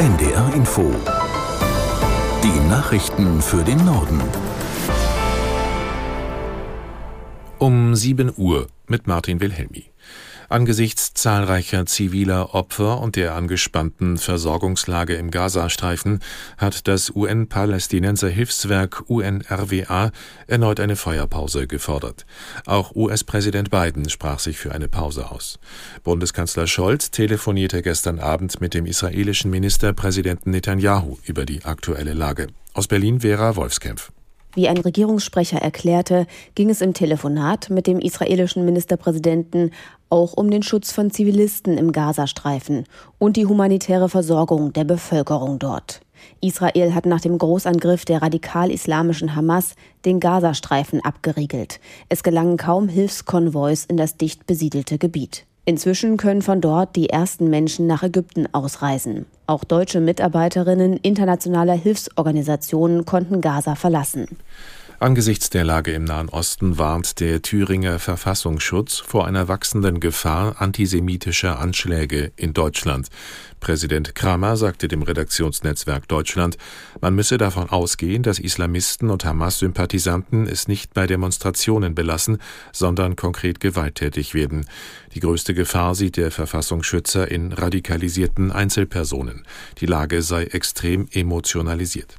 NDR Info. Die Nachrichten für den Norden. Um 7 Uhr mit Martin Wilhelmi. Angesichts zahlreicher ziviler Opfer und der angespannten Versorgungslage im Gazastreifen hat das UN-Palästinenser Hilfswerk UNRWA erneut eine Feuerpause gefordert. Auch US-Präsident Biden sprach sich für eine Pause aus. Bundeskanzler Scholz telefonierte gestern Abend mit dem israelischen Ministerpräsidenten Netanyahu über die aktuelle Lage. Aus Berlin Vera Wolfskämpf. Wie ein Regierungssprecher erklärte, ging es im Telefonat mit dem israelischen Ministerpräsidenten auch um den Schutz von Zivilisten im Gazastreifen und die humanitäre Versorgung der Bevölkerung dort. Israel hat nach dem Großangriff der radikal-islamischen Hamas den Gazastreifen abgeriegelt. Es gelangen kaum Hilfskonvois in das dicht besiedelte Gebiet. Inzwischen können von dort die ersten Menschen nach Ägypten ausreisen. Auch deutsche Mitarbeiterinnen internationaler Hilfsorganisationen konnten Gaza verlassen. Angesichts der Lage im Nahen Osten warnt der Thüringer Verfassungsschutz vor einer wachsenden Gefahr antisemitischer Anschläge in Deutschland. Präsident Kramer sagte dem Redaktionsnetzwerk Deutschland, man müsse davon ausgehen, dass Islamisten und Hamas-Sympathisanten es nicht bei Demonstrationen belassen, sondern konkret gewalttätig werden. Die größte Gefahr sieht der Verfassungsschützer in radikalisierten Einzelpersonen. Die Lage sei extrem emotionalisiert.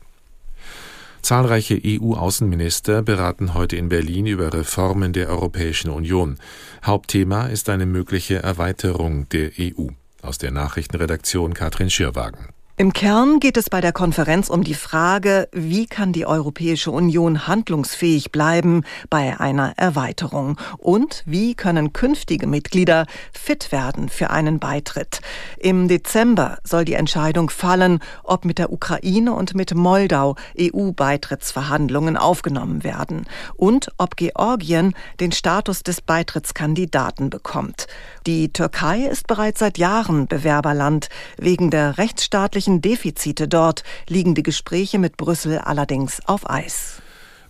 Zahlreiche EU-Außenminister beraten heute in Berlin über Reformen der Europäischen Union. Hauptthema ist eine mögliche Erweiterung der EU. Aus der Nachrichtenredaktion Katrin Schirwagen. Im Kern geht es bei der Konferenz um die Frage, wie kann die Europäische Union handlungsfähig bleiben bei einer Erweiterung und wie können künftige Mitglieder fit werden für einen Beitritt. Im Dezember soll die Entscheidung fallen, ob mit der Ukraine und mit Moldau EU-Beitrittsverhandlungen aufgenommen werden und ob Georgien den Status des Beitrittskandidaten bekommt. Die Türkei ist bereits seit Jahren Bewerberland wegen der rechtsstaatlichen wirtschaftlichen Defizite dort liegen die Gespräche mit Brüssel allerdings auf Eis.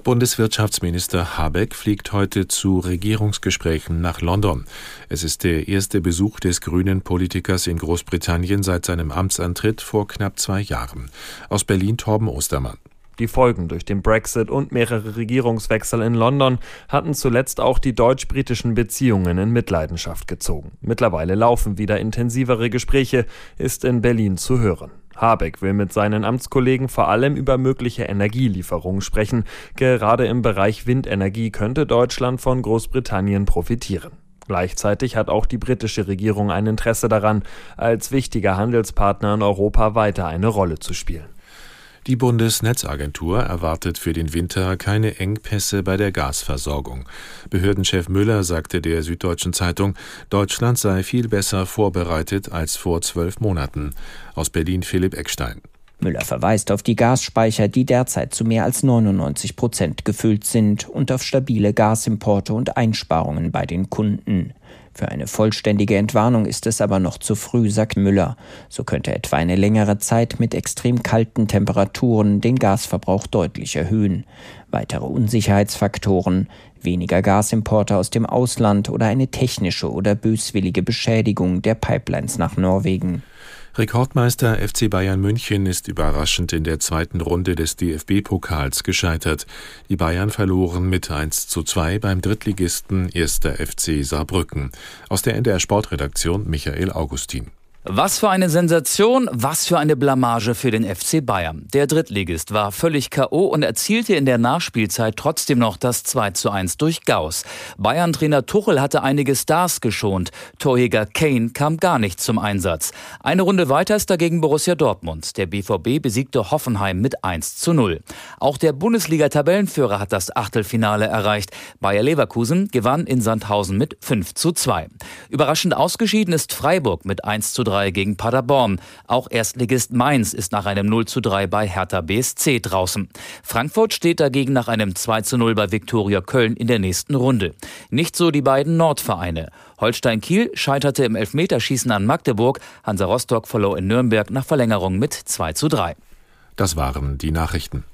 Bundeswirtschaftsminister Habeck fliegt heute zu Regierungsgesprächen nach London. Es ist der erste Besuch des grünen Politikers in Großbritannien seit seinem Amtsantritt vor knapp zwei Jahren. Aus Berlin Torben Ostermann. Die Folgen durch den Brexit und mehrere Regierungswechsel in London hatten zuletzt auch die deutsch-britischen Beziehungen in Mitleidenschaft gezogen. Mittlerweile laufen wieder intensivere Gespräche, ist in Berlin zu hören. Habeck will mit seinen Amtskollegen vor allem über mögliche Energielieferungen sprechen. Gerade im Bereich Windenergie könnte Deutschland von Großbritannien profitieren. Gleichzeitig hat auch die britische Regierung ein Interesse daran, als wichtiger Handelspartner in Europa weiter eine Rolle zu spielen. Die Bundesnetzagentur erwartet für den Winter keine Engpässe bei der Gasversorgung. Behördenchef Müller sagte der Süddeutschen Zeitung, Deutschland sei viel besser vorbereitet als vor zwölf Monaten. Aus Berlin Philipp Eckstein. Müller verweist auf die Gasspeicher, die derzeit zu mehr als 99 Prozent gefüllt sind und auf stabile Gasimporte und Einsparungen bei den Kunden. Für eine vollständige Entwarnung ist es aber noch zu früh, sagt Müller. So könnte etwa eine längere Zeit mit extrem kalten Temperaturen den Gasverbrauch deutlich erhöhen. Weitere Unsicherheitsfaktoren, weniger Gasimporte aus dem Ausland oder eine technische oder böswillige Beschädigung der Pipelines nach Norwegen. Rekordmeister FC Bayern München ist überraschend in der zweiten Runde des DFB-Pokals gescheitert. Die Bayern verloren mit 1 zu 2 beim Drittligisten 1. FC Saarbrücken. Aus der NDR Sportredaktion Michael Augustin. Was für eine Sensation, was für eine Blamage für den FC Bayern. Der Drittligist war völlig K.O. und erzielte in der Nachspielzeit trotzdem noch das 2 zu 1 durch Gauss. Bayern-Trainer Tuchel hatte einige Stars geschont. Torjäger Kane kam gar nicht zum Einsatz. Eine Runde weiter ist dagegen Borussia Dortmund. Der BVB besiegte Hoffenheim mit 1 zu 0. Auch der Bundesliga-Tabellenführer hat das Achtelfinale erreicht. Bayer Leverkusen gewann in Sandhausen mit 5 zu 2. Überraschend ausgeschieden ist Freiburg mit 1 zu 3 3 gegen Paderborn. Auch Erstligist Mainz ist nach einem 0 zu 3 bei Hertha BSC draußen. Frankfurt steht dagegen nach einem 2 zu 0 bei Viktoria Köln in der nächsten Runde. Nicht so die beiden Nordvereine. Holstein Kiel scheiterte im Elfmeterschießen an Magdeburg. Hansa Rostock verlor in Nürnberg nach Verlängerung mit 2 zu 3. Das waren die Nachrichten.